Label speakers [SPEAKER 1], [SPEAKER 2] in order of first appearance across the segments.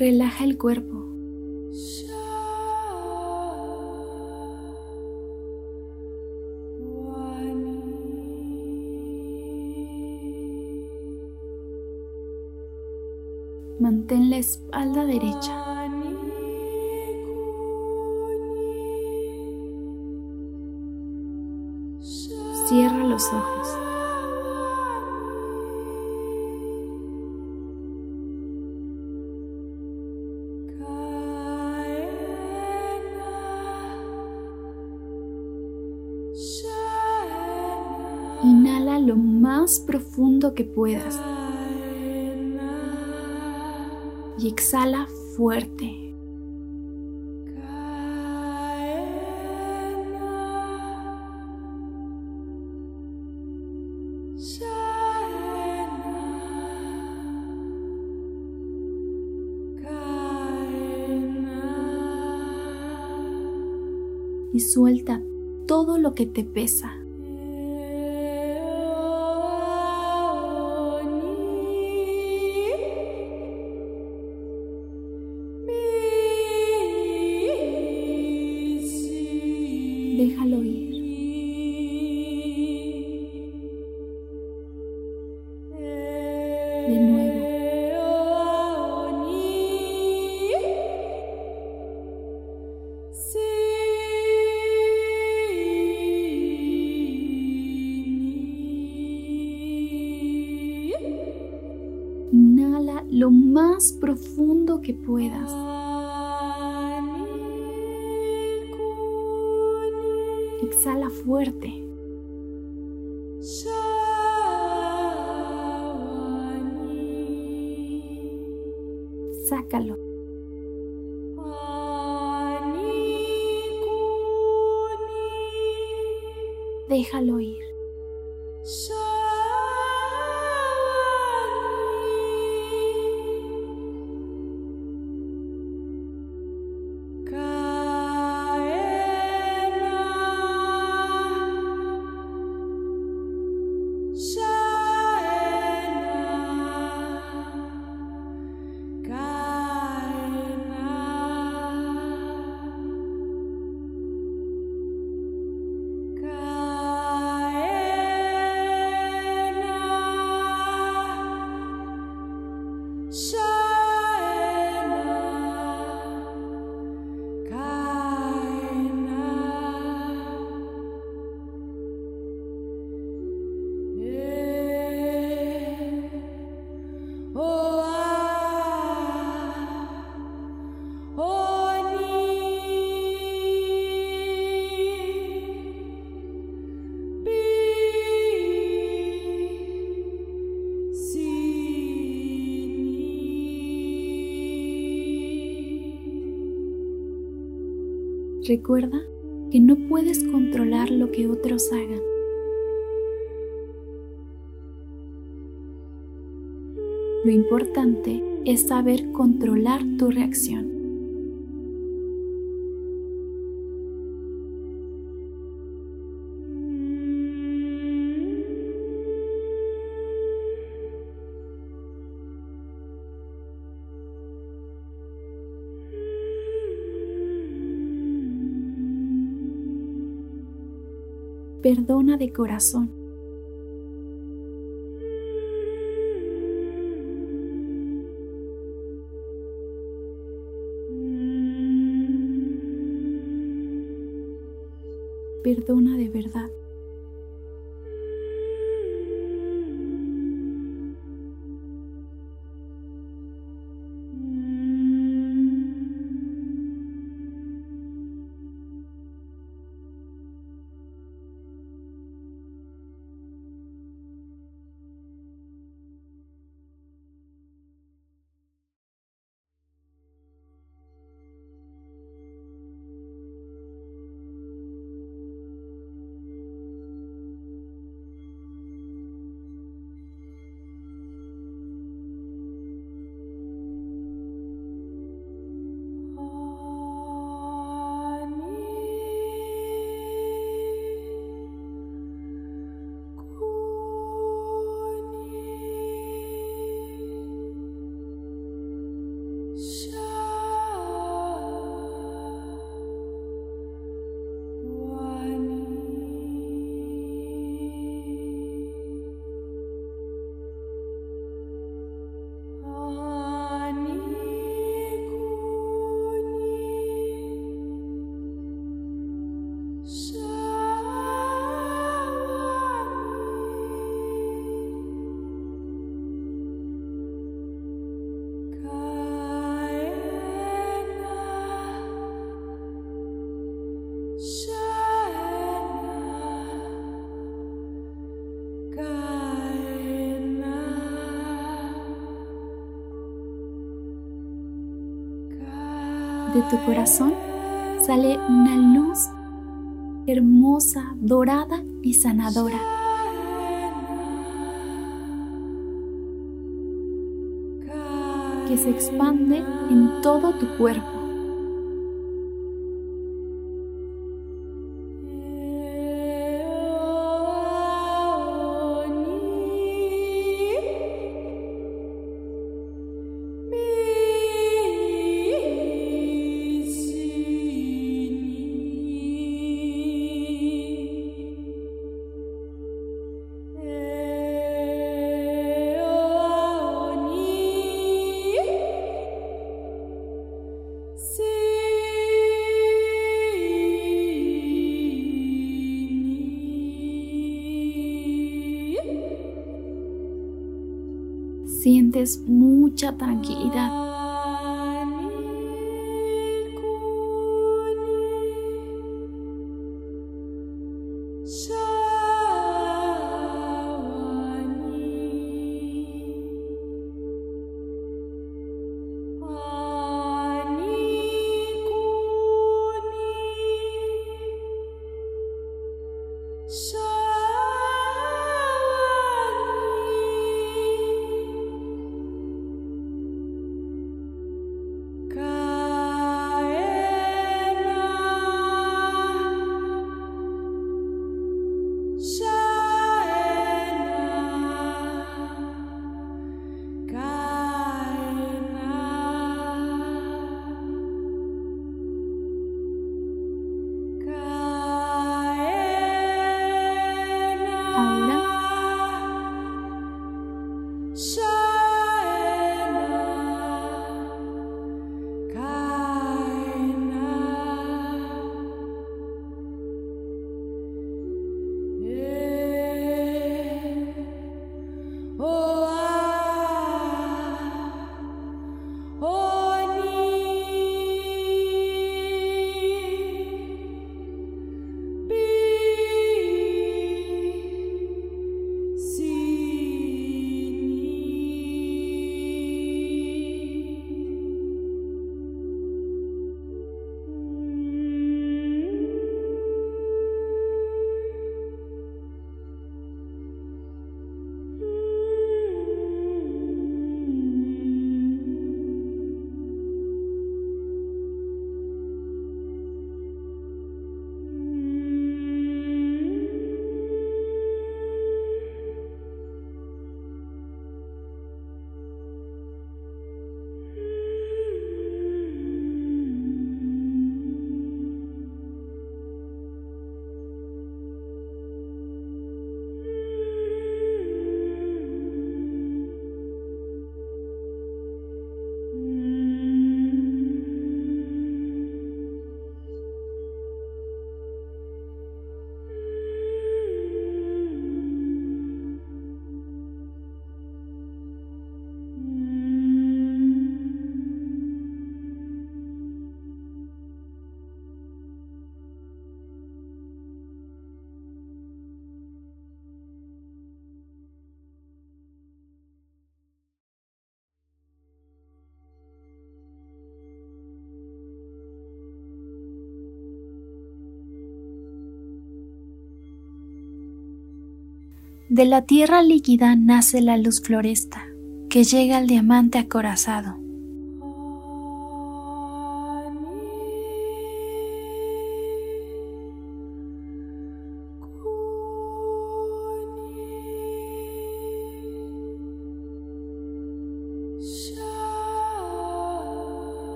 [SPEAKER 1] Relaja el cuerpo. Mantén la espalda derecha. Cierra los ojos. Profundo que puedas. y exhala fuerte. Y suelta todo lo que te pesa. Déjalo ir. Recuerda que no puedes controlar lo que otros hagan. Lo importante es saber controlar tu reacción. Perdona de corazón. Perdona de verdad. De tu corazón sale una luz hermosa, dorada y sanadora. que se expande en todo tu cuerpo. Mucha tranquilidad. De la tierra líquida nace la luz floresta, que llega al diamante acorazado.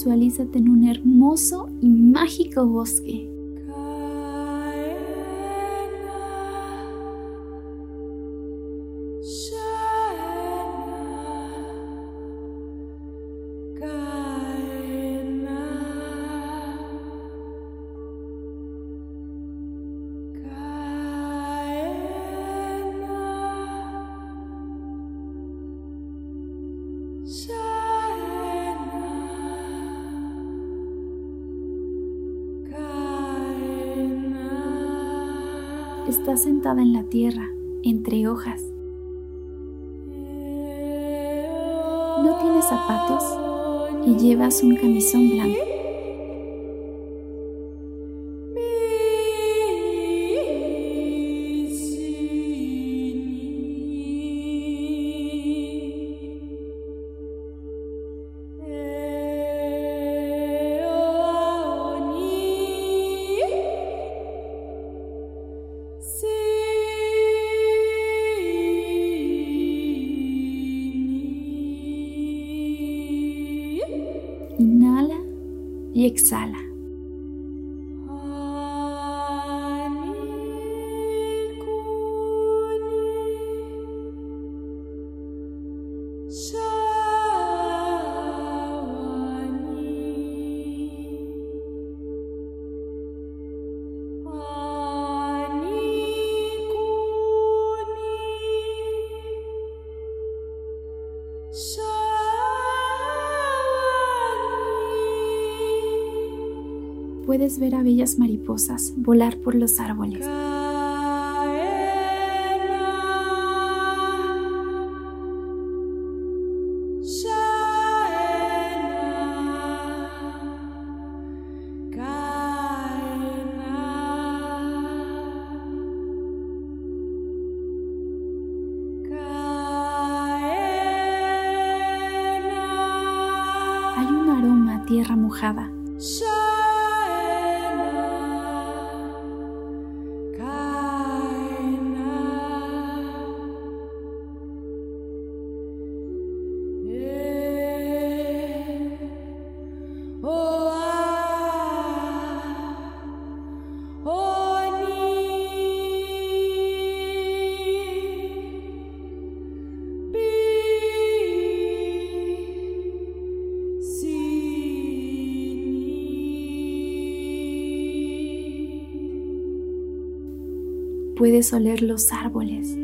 [SPEAKER 1] Visualízate en un hermoso y mágico bosque. Está sentada en la tierra, entre hojas. No tiene zapatos y llevas un camisón blanco. Puedes ver a bellas mariposas volar por los árboles. Puedes oler los árboles.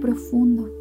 [SPEAKER 1] Profundo.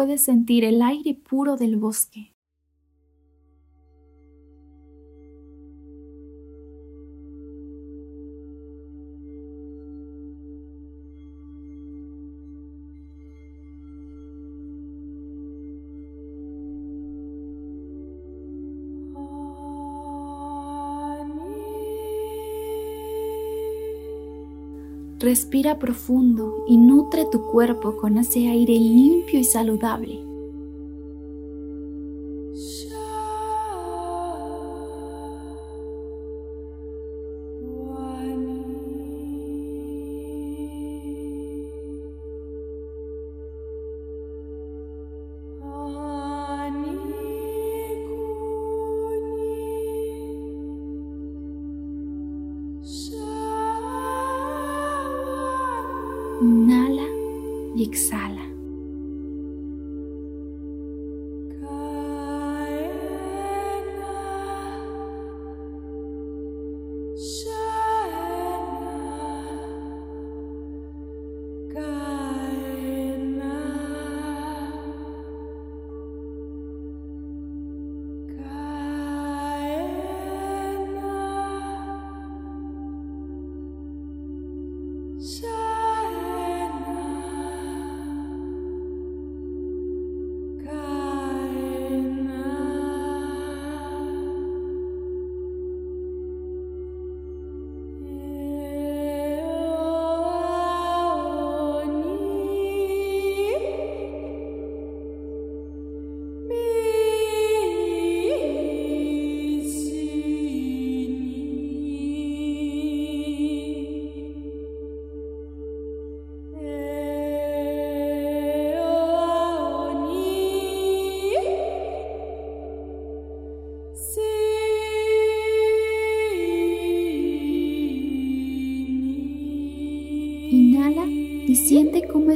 [SPEAKER 1] Puedes sentir el aire puro del bosque. Respira profundo y nutre tu cuerpo con ese aire limpio y saludable.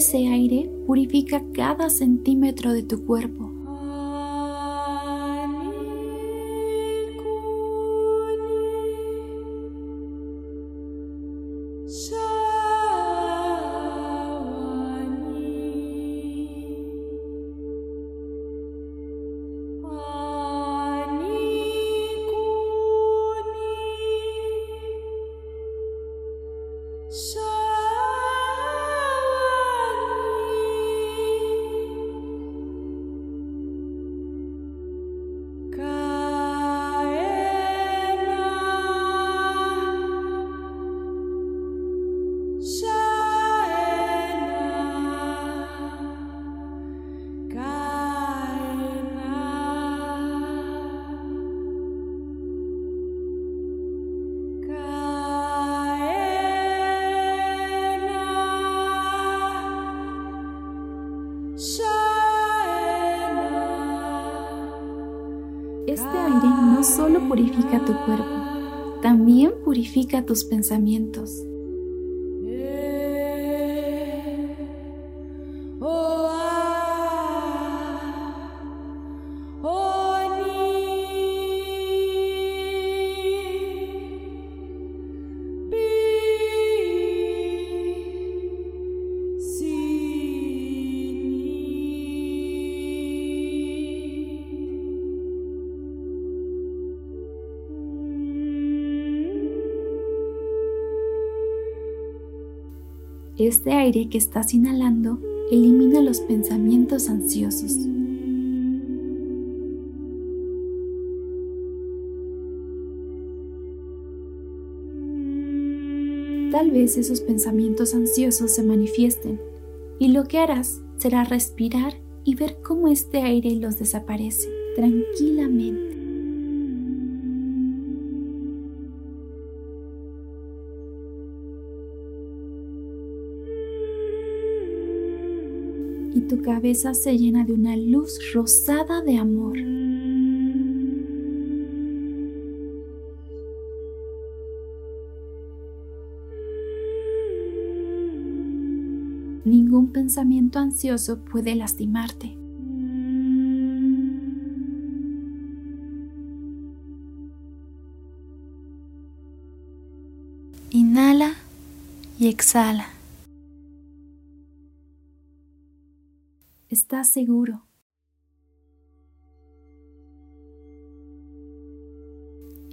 [SPEAKER 1] Ese aire purifica cada centímetro de tu cuerpo. Purifica tu cuerpo, también purifica tus pensamientos. Este aire que estás inhalando elimina los pensamientos ansiosos. Tal vez esos pensamientos ansiosos se manifiesten y lo que harás será respirar y ver cómo este aire los desaparece tranquilamente. Tu cabeza se llena de una luz rosada de amor. Ningún pensamiento ansioso puede lastimarte. Inhala y exhala. Estás seguro.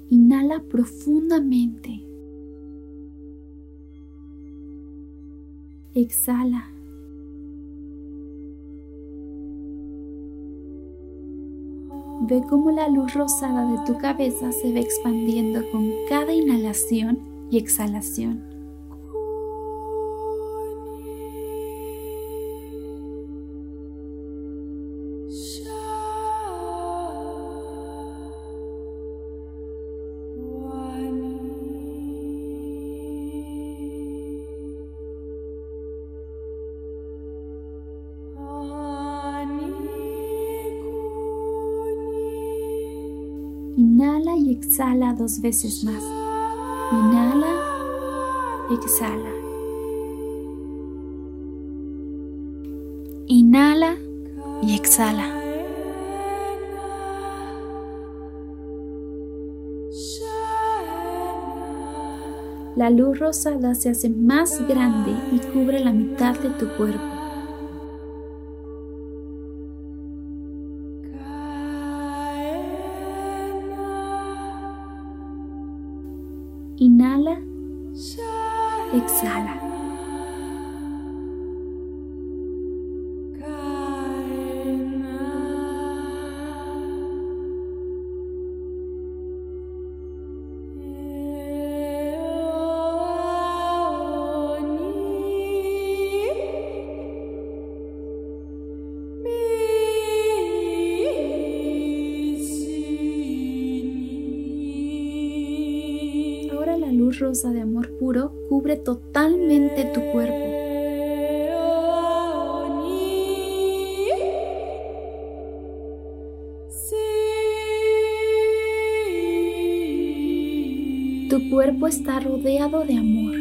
[SPEAKER 1] Inhala profundamente. Exhala. Ve cómo la luz rosada de tu cabeza se va expandiendo con cada inhalación y exhalación. Exhala dos veces más. Inhala, exhala. Inhala y exhala. La luz rosada se hace más grande y cubre la mitad de tu cuerpo. Inhala, exhala. Totalmente tu cuerpo. Tu cuerpo está rodeado de amor.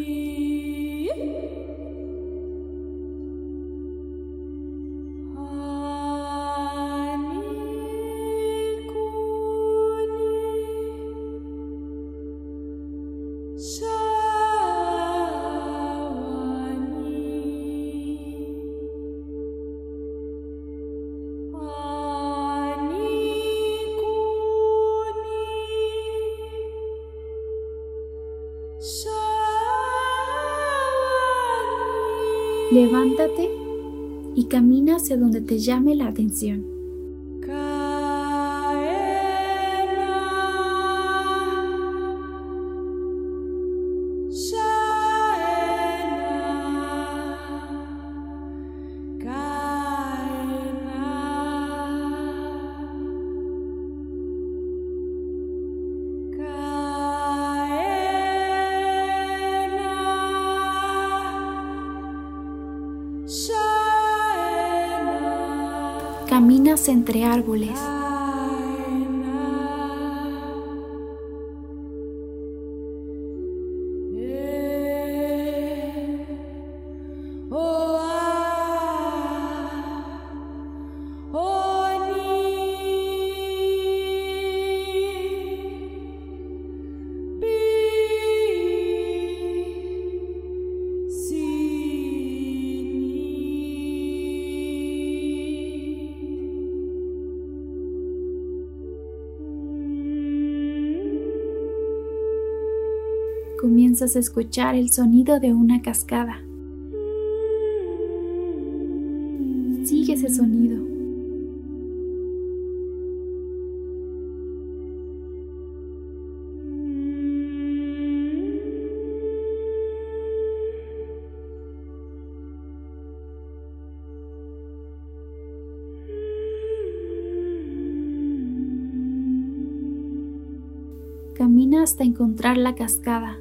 [SPEAKER 1] Levántate y camina hacia donde te llame la atención. Entre árboles. Comienzas a escuchar el sonido de una cascada. Sigue ese sonido. Camina hasta encontrar la cascada.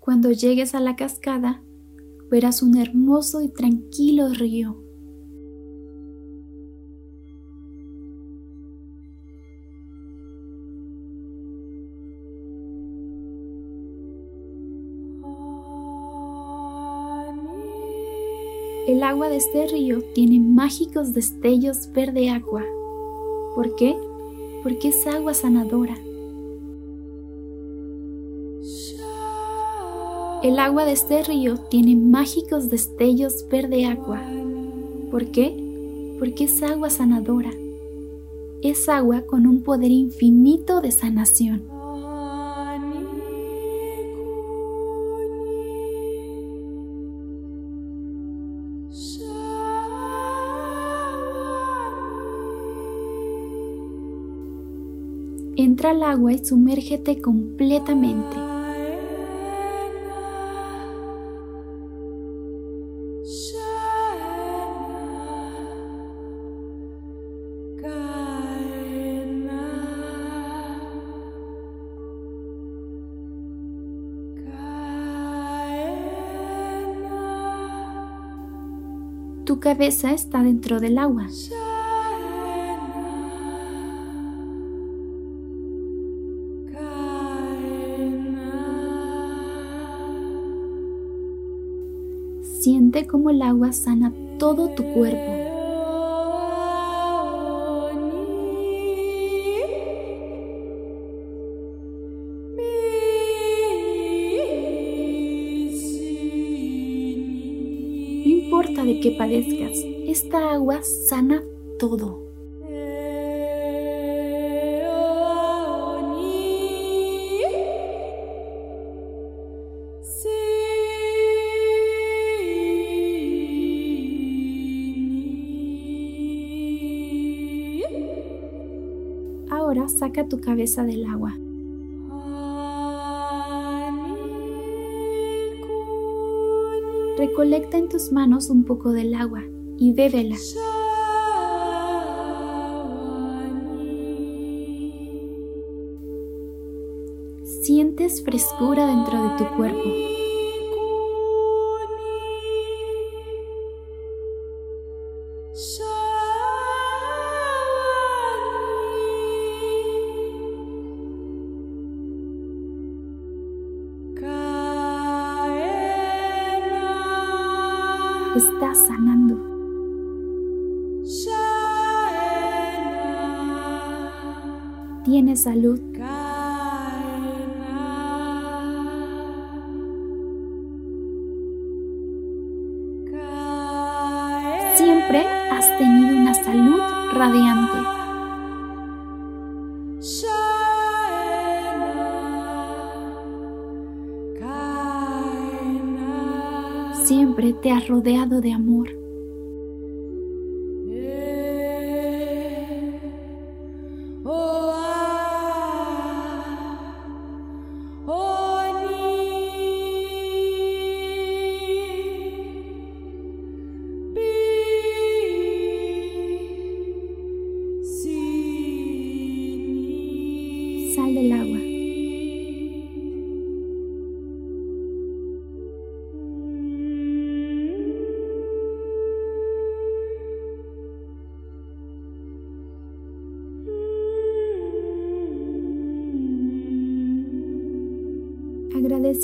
[SPEAKER 1] Cuando llegues a la cascada, verás un hermoso y tranquilo río. El agua de este río tiene mágicos destellos verde agua. ¿Por qué? Porque es agua sanadora. El agua de este río tiene mágicos destellos verde agua. ¿Por qué? Porque es agua sanadora. Es agua con un poder infinito de sanación. Entra al agua y sumérgete completamente. Tu cabeza está dentro del agua. Siente cómo el agua sana todo tu cuerpo. Esta agua sana todo. Ahora saca tu cabeza del agua. Recolecta en tus manos un poco del agua y bébela. Sientes frescura dentro de tu cuerpo. Salud.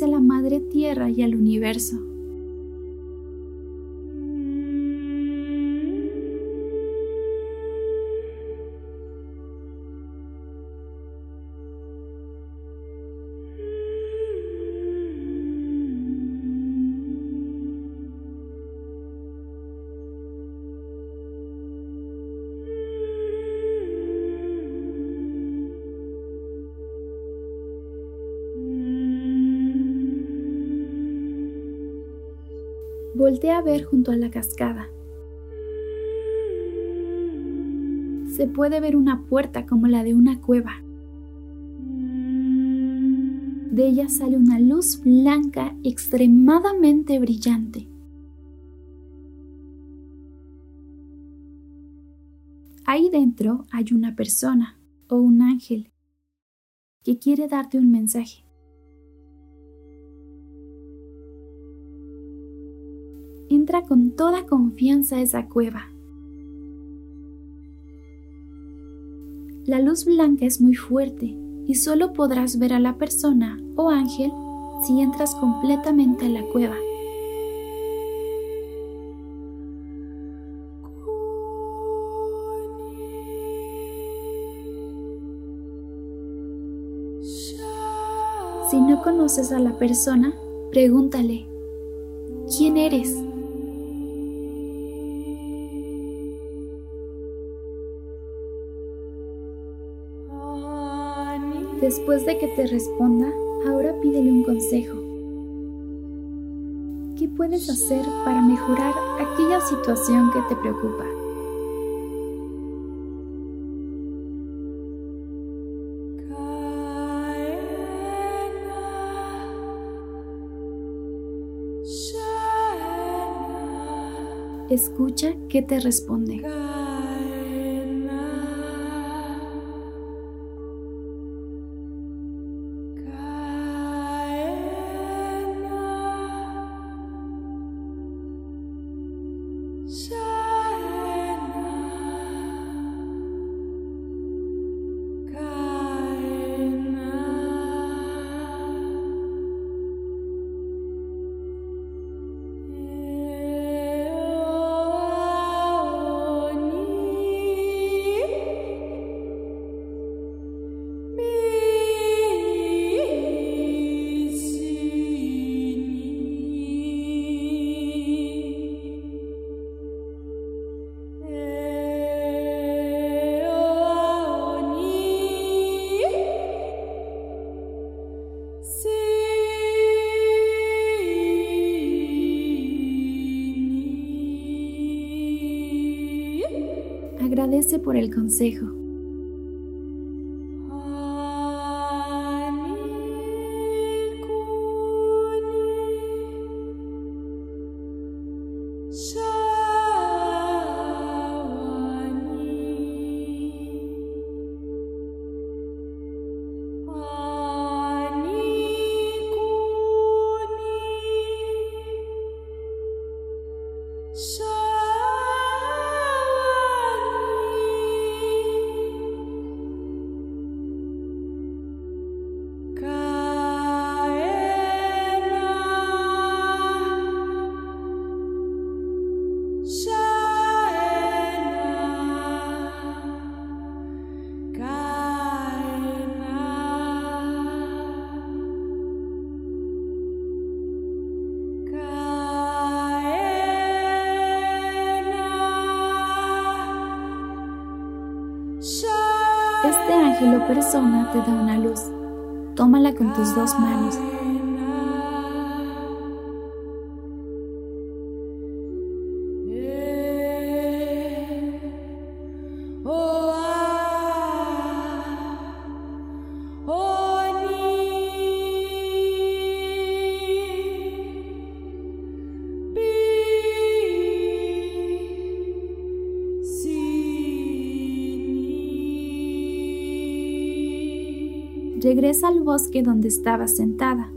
[SPEAKER 1] A la Madre Tierra y al universo. Voltea a ver junto a la cascada. Se puede ver una puerta como la de una cueva. De ella sale una luz blanca extremadamente brillante. Ahí dentro hay una persona o un ángel que quiere darte un mensaje. Entra con toda confianza a esa cueva. La luz blanca es muy fuerte y solo podrás ver a la persona o ángel si entras completamente a la cueva. Si no conoces a la persona, pregúntale, ¿quién eres? Después de que te responda, ahora pídele un consejo. ¿Qué puedes hacer para mejorar aquella situación que te preocupa? Escucha qué te responde. Agradece por el consejo. Te una luz. Tómala con tus dos manos. Regresa al bosque donde estaba sentada.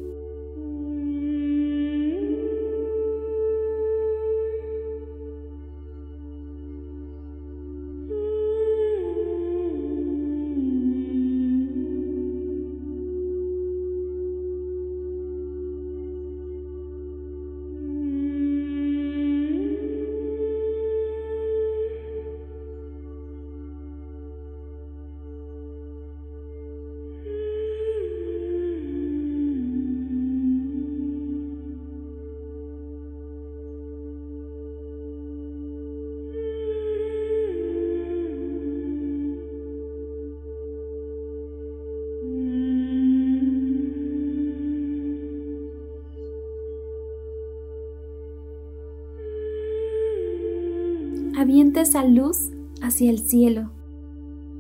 [SPEAKER 1] Esa luz hacia el cielo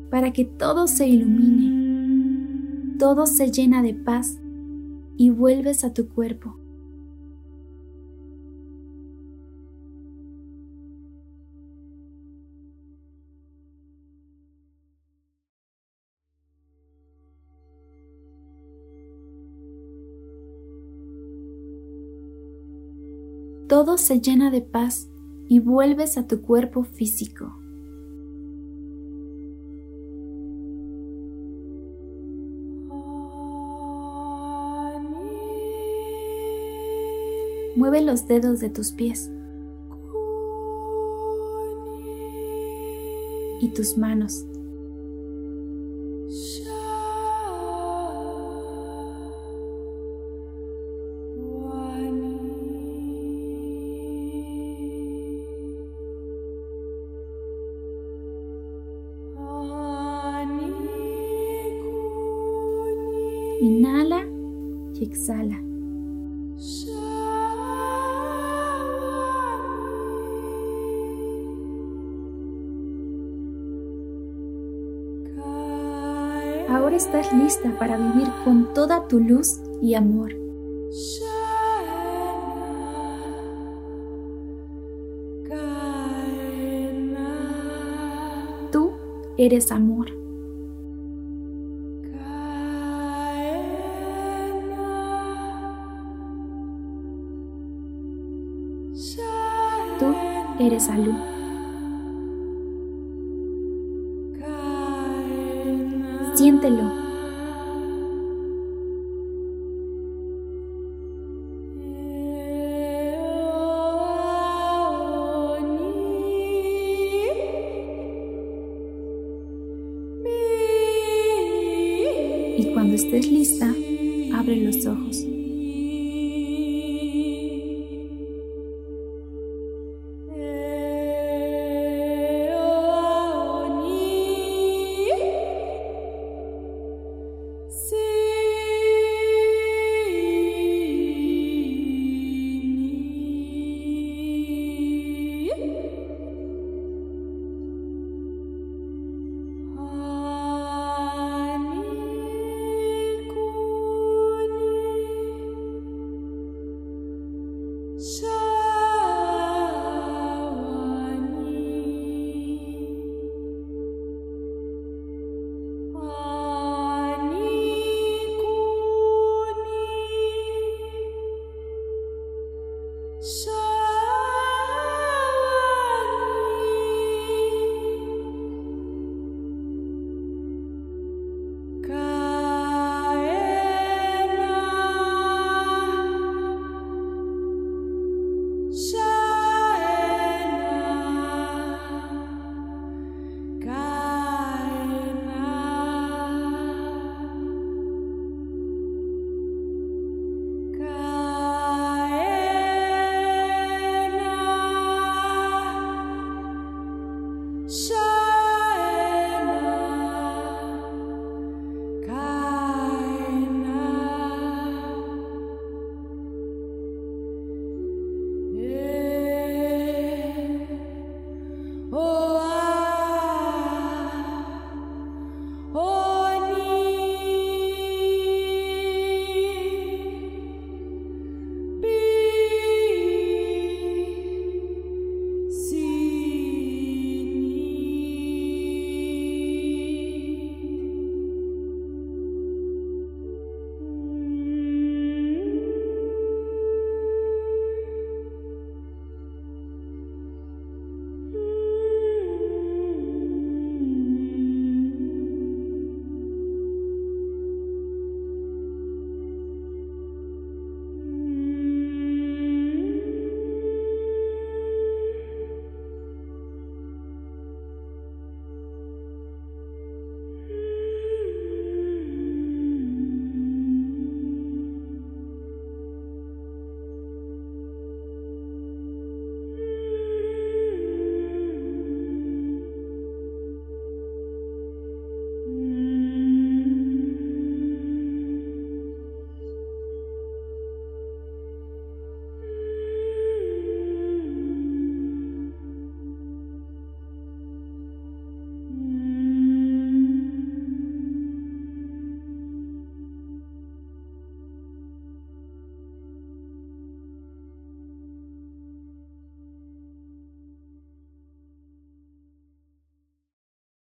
[SPEAKER 1] para que todo se ilumine, todo se llena de paz y vuelves a tu cuerpo. Todo se llena de paz y vuelves a tu cuerpo físico. Mueve los dedos de tus pies y tus manos. Exhala. Ahora estás lista para vivir con toda tu luz y amor. Tú eres amor. Eres salud. Siéntelo.